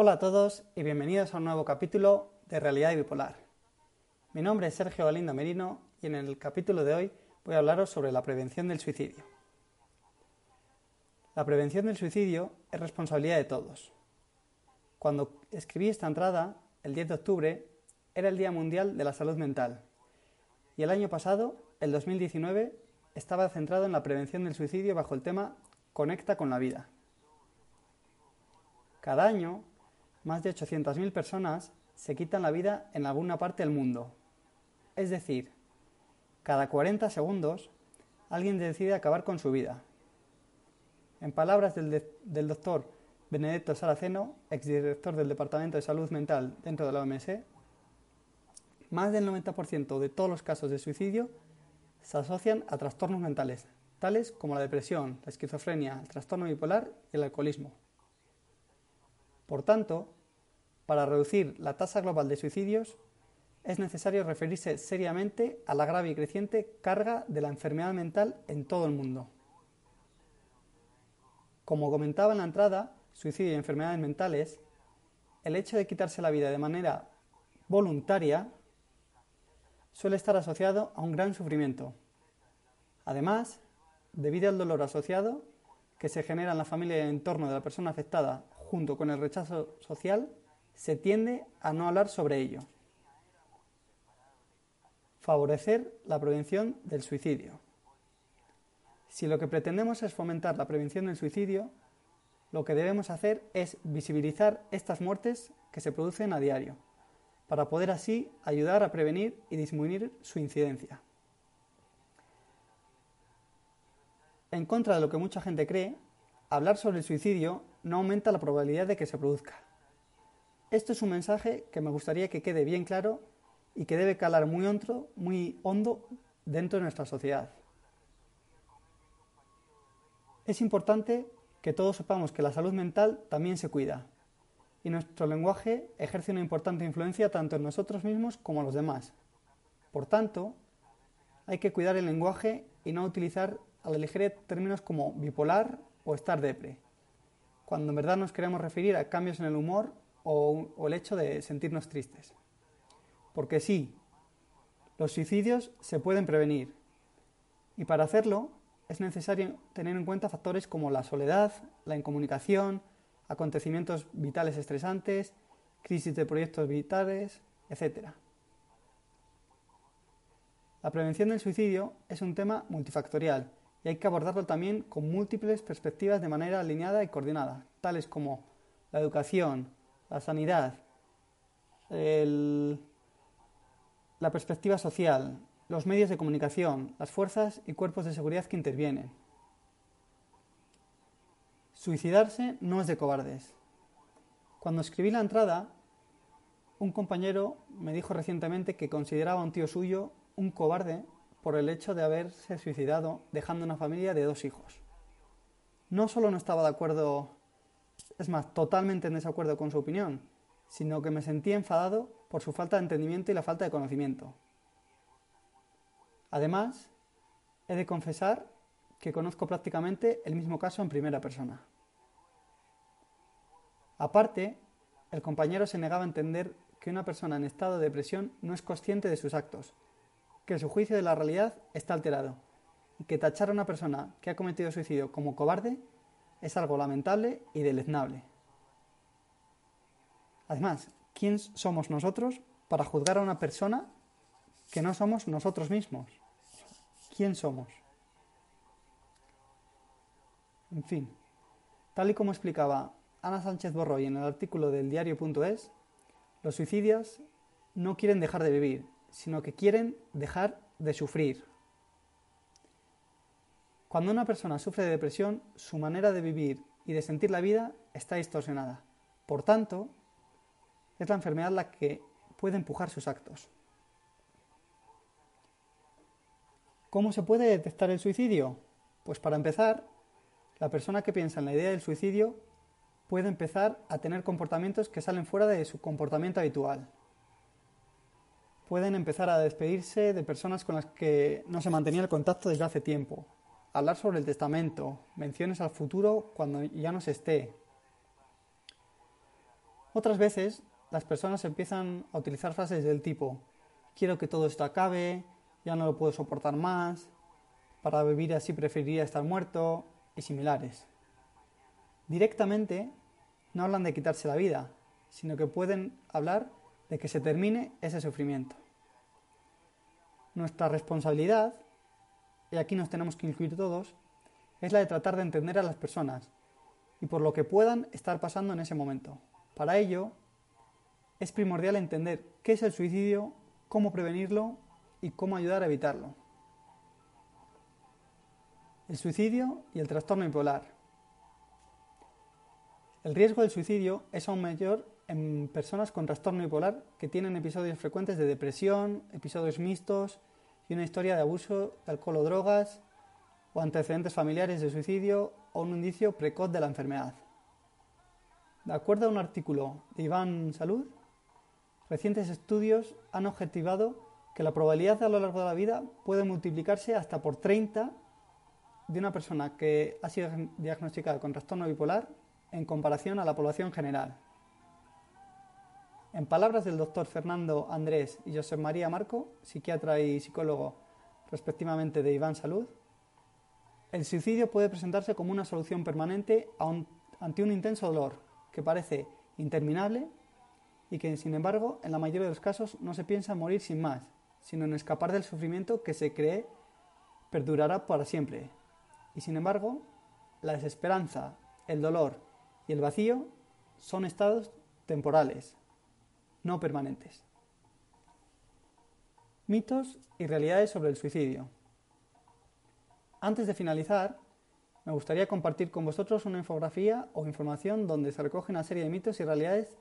Hola a todos y bienvenidos a un nuevo capítulo de Realidad Bipolar. Mi nombre es Sergio Galindo Merino y en el capítulo de hoy voy a hablaros sobre la prevención del suicidio. La prevención del suicidio es responsabilidad de todos. Cuando escribí esta entrada, el 10 de octubre, era el Día Mundial de la Salud Mental y el año pasado, el 2019, estaba centrado en la prevención del suicidio bajo el tema Conecta con la vida. Cada año, más de 800.000 personas se quitan la vida en alguna parte del mundo. Es decir, cada 40 segundos alguien decide acabar con su vida. En palabras del, del doctor Benedetto Saraceno, exdirector del Departamento de Salud Mental dentro de la OMS, más del 90% de todos los casos de suicidio se asocian a trastornos mentales, tales como la depresión, la esquizofrenia, el trastorno bipolar y el alcoholismo. Por tanto, para reducir la tasa global de suicidios, es necesario referirse seriamente a la grave y creciente carga de la enfermedad mental en todo el mundo. Como comentaba en la entrada, suicidio y enfermedades mentales, el hecho de quitarse la vida de manera voluntaria suele estar asociado a un gran sufrimiento. Además, debido al dolor asociado que se genera en la familia y el entorno de la persona afectada junto con el rechazo social, se tiende a no hablar sobre ello. Favorecer la prevención del suicidio. Si lo que pretendemos es fomentar la prevención del suicidio, lo que debemos hacer es visibilizar estas muertes que se producen a diario, para poder así ayudar a prevenir y disminuir su incidencia. En contra de lo que mucha gente cree, hablar sobre el suicidio no aumenta la probabilidad de que se produzca. Esto es un mensaje que me gustaría que quede bien claro y que debe calar muy hondo, muy hondo dentro de nuestra sociedad. Es importante que todos sepamos que la salud mental también se cuida y nuestro lenguaje ejerce una importante influencia tanto en nosotros mismos como en los demás. Por tanto, hay que cuidar el lenguaje y no utilizar a la ligera términos como bipolar o estar depre, cuando en verdad nos queremos referir a cambios en el humor o, el hecho de sentirnos tristes. Porque sí, los suicidios se pueden prevenir y para hacerlo es necesario tener en cuenta factores como la soledad, la incomunicación, acontecimientos vitales estresantes, crisis de proyectos vitales, etc. La prevención del suicidio es un tema multifactorial y hay que abordarlo también con múltiples perspectivas de manera alineada y coordinada, tales como la educación, la sanidad, la perspectiva social, los medios de comunicación, las fuerzas y cuerpos de seguridad que intervienen. Suicidarse no es de cobardes. Cuando escribí la entrada, un compañero me dijo recientemente que consideraba a un tío suyo un cobarde por el hecho de haberse suicidado dejando una familia de dos hijos. No solo no estaba de acuerdo, es más, totalmente en desacuerdo con su opinión, sino que me sentía enfadado por su falta de entendimiento y la falta de conocimiento. Además, he de confesar que conozco prácticamente el mismo caso en primera persona. Aparte, el compañero se negaba a entender que una persona en estado de depresión no es consciente de sus actos, que su juicio de la realidad está alterado, y que tachar a una persona que ha cometido suicidio como cobarde es algo lamentable y deleznable. Además, ¿quién somos nosotros para juzgar a una persona que no somos nosotros mismos? ¿Quién somos? En fin, tal y como explicaba Ana Sánchez Borroy en el artículo del diario.es, los suicidios no quieren dejar de vivir, sino que quieren dejar de sufrir. Cuando una persona sufre de depresión, su manera de vivir y de sentir la vida está distorsionada. Por tanto, es la enfermedad la que puede empujar sus actos. ¿Cómo se puede detectar el suicidio? Pues para empezar, la persona que piensa en la idea del suicidio puede empezar a tener comportamientos que salen fuera de su comportamiento habitual. Pueden empezar a despedirse de personas con las que no se mantenía el contacto desde hace tiempo, hablar sobre el testamento, menciones al futuro cuando ya no se esté. Otras veces las personas empiezan a utilizar frases del tipo quiero que todo esto acabe, ya no lo puedo soportar más, para vivir así preferiría estar muerto y similares. Directamente no hablan de quitarse la vida, sino que pueden hablar de que se termine ese sufrimiento. Nuestra responsabilidad, y aquí nos tenemos que incluir todos, es la de tratar de entender a las personas y por lo que puedan estar pasando en ese momento. Para ello, es primordial entender qué es el suicidio, cómo prevenirlo y cómo ayudar a evitarlo. El suicidio y el trastorno bipolar. El riesgo del suicidio es aún mayor en personas con trastorno bipolar que tienen episodios frecuentes de depresión, episodios mixtos y una historia de abuso de alcohol o drogas o antecedentes familiares de suicidio o un indicio precoz de la enfermedad. De acuerdo a un artículo de Iván Salud, recientes estudios han objetivado que la probabilidad a lo largo de la vida puede multiplicarse hasta por 30 de una persona que ha sido diagnosticada con trastorno bipolar en comparación a la población general. En palabras del doctor Fernando Andrés y José María Marco, psiquiatra y psicólogo respectivamente de Iván Salud, el suicidio puede presentarse como una solución permanente ante un intenso dolor que parece interminable y que, sin embargo, en la mayoría de los casos no se piensa en morir sin más, sino en escapar del sufrimiento que se cree perdurará para siempre. Y sin embargo, la desesperanza, el dolor y el vacío son estados temporales, no permanentes. Mitos y realidades sobre el suicidio. Antes de finalizar, me gustaría compartir con vosotros una infografía o información donde se recoge una serie de mitos y realidades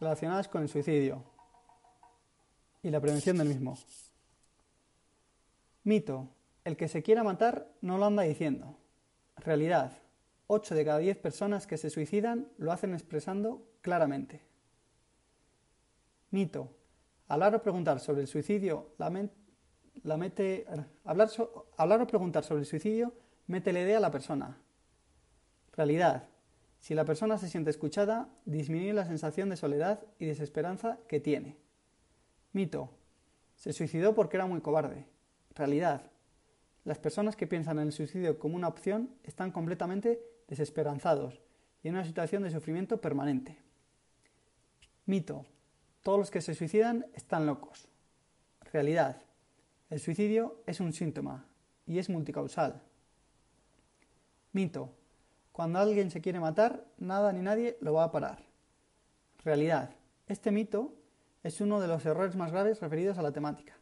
relacionadas con el suicidio y la prevención del mismo. Mito. El que se quiera matar no lo anda diciendo. Realidad. 8 de cada 10 personas que se suicidan lo hacen expresando claramente. Mito. Hablar o preguntar sobre el suicidio la, hablar o preguntar sobre el suicidio mete la idea a la persona. Realidad. Si la persona se siente escuchada, disminuye la sensación de soledad y desesperanza que tiene. Mito. Se suicidó porque era muy cobarde. Realidad. Las personas que piensan en el suicidio como una opción están completamente desesperanzados y en una situación de sufrimiento permanente. Mito. Todos los que se suicidan están locos. Realidad. El suicidio es un síntoma y es multicausal. Mito. Cuando alguien se quiere matar, nada ni nadie lo va a parar. Realidad. Este mito es uno de los errores más graves referidos a la temática.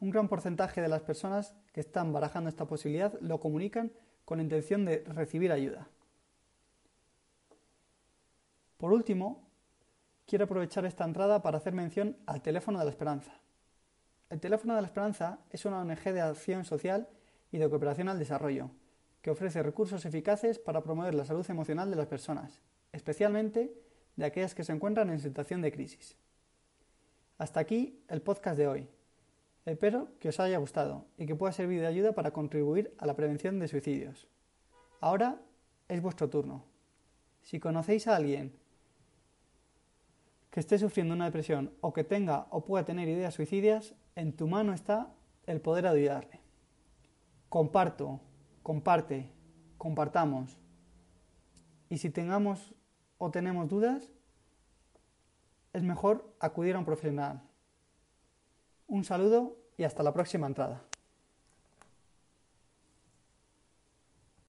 Un gran porcentaje de las personas que están barajando esta posibilidad lo comunican con la intención de recibir ayuda. Por último, quiero aprovechar esta entrada para hacer mención al Teléfono de la Esperanza. El Teléfono de la Esperanza es una ONG de acción social y de cooperación al desarrollo que ofrece recursos eficaces para promover la salud emocional de las personas, especialmente de aquellas que se encuentran en situación de crisis. Hasta aquí el podcast de hoy. Espero que os haya gustado y que pueda servir de ayuda para contribuir a la prevención de suicidios. Ahora es vuestro turno. Si conocéis a alguien que esté sufriendo una depresión o que tenga o pueda tener ideas suicidas, en tu mano está el poder ayudarle. Comparto comparte, compartamos. Y si tengamos o tenemos dudas, es mejor acudir a un profesional. Un saludo y hasta la próxima entrada.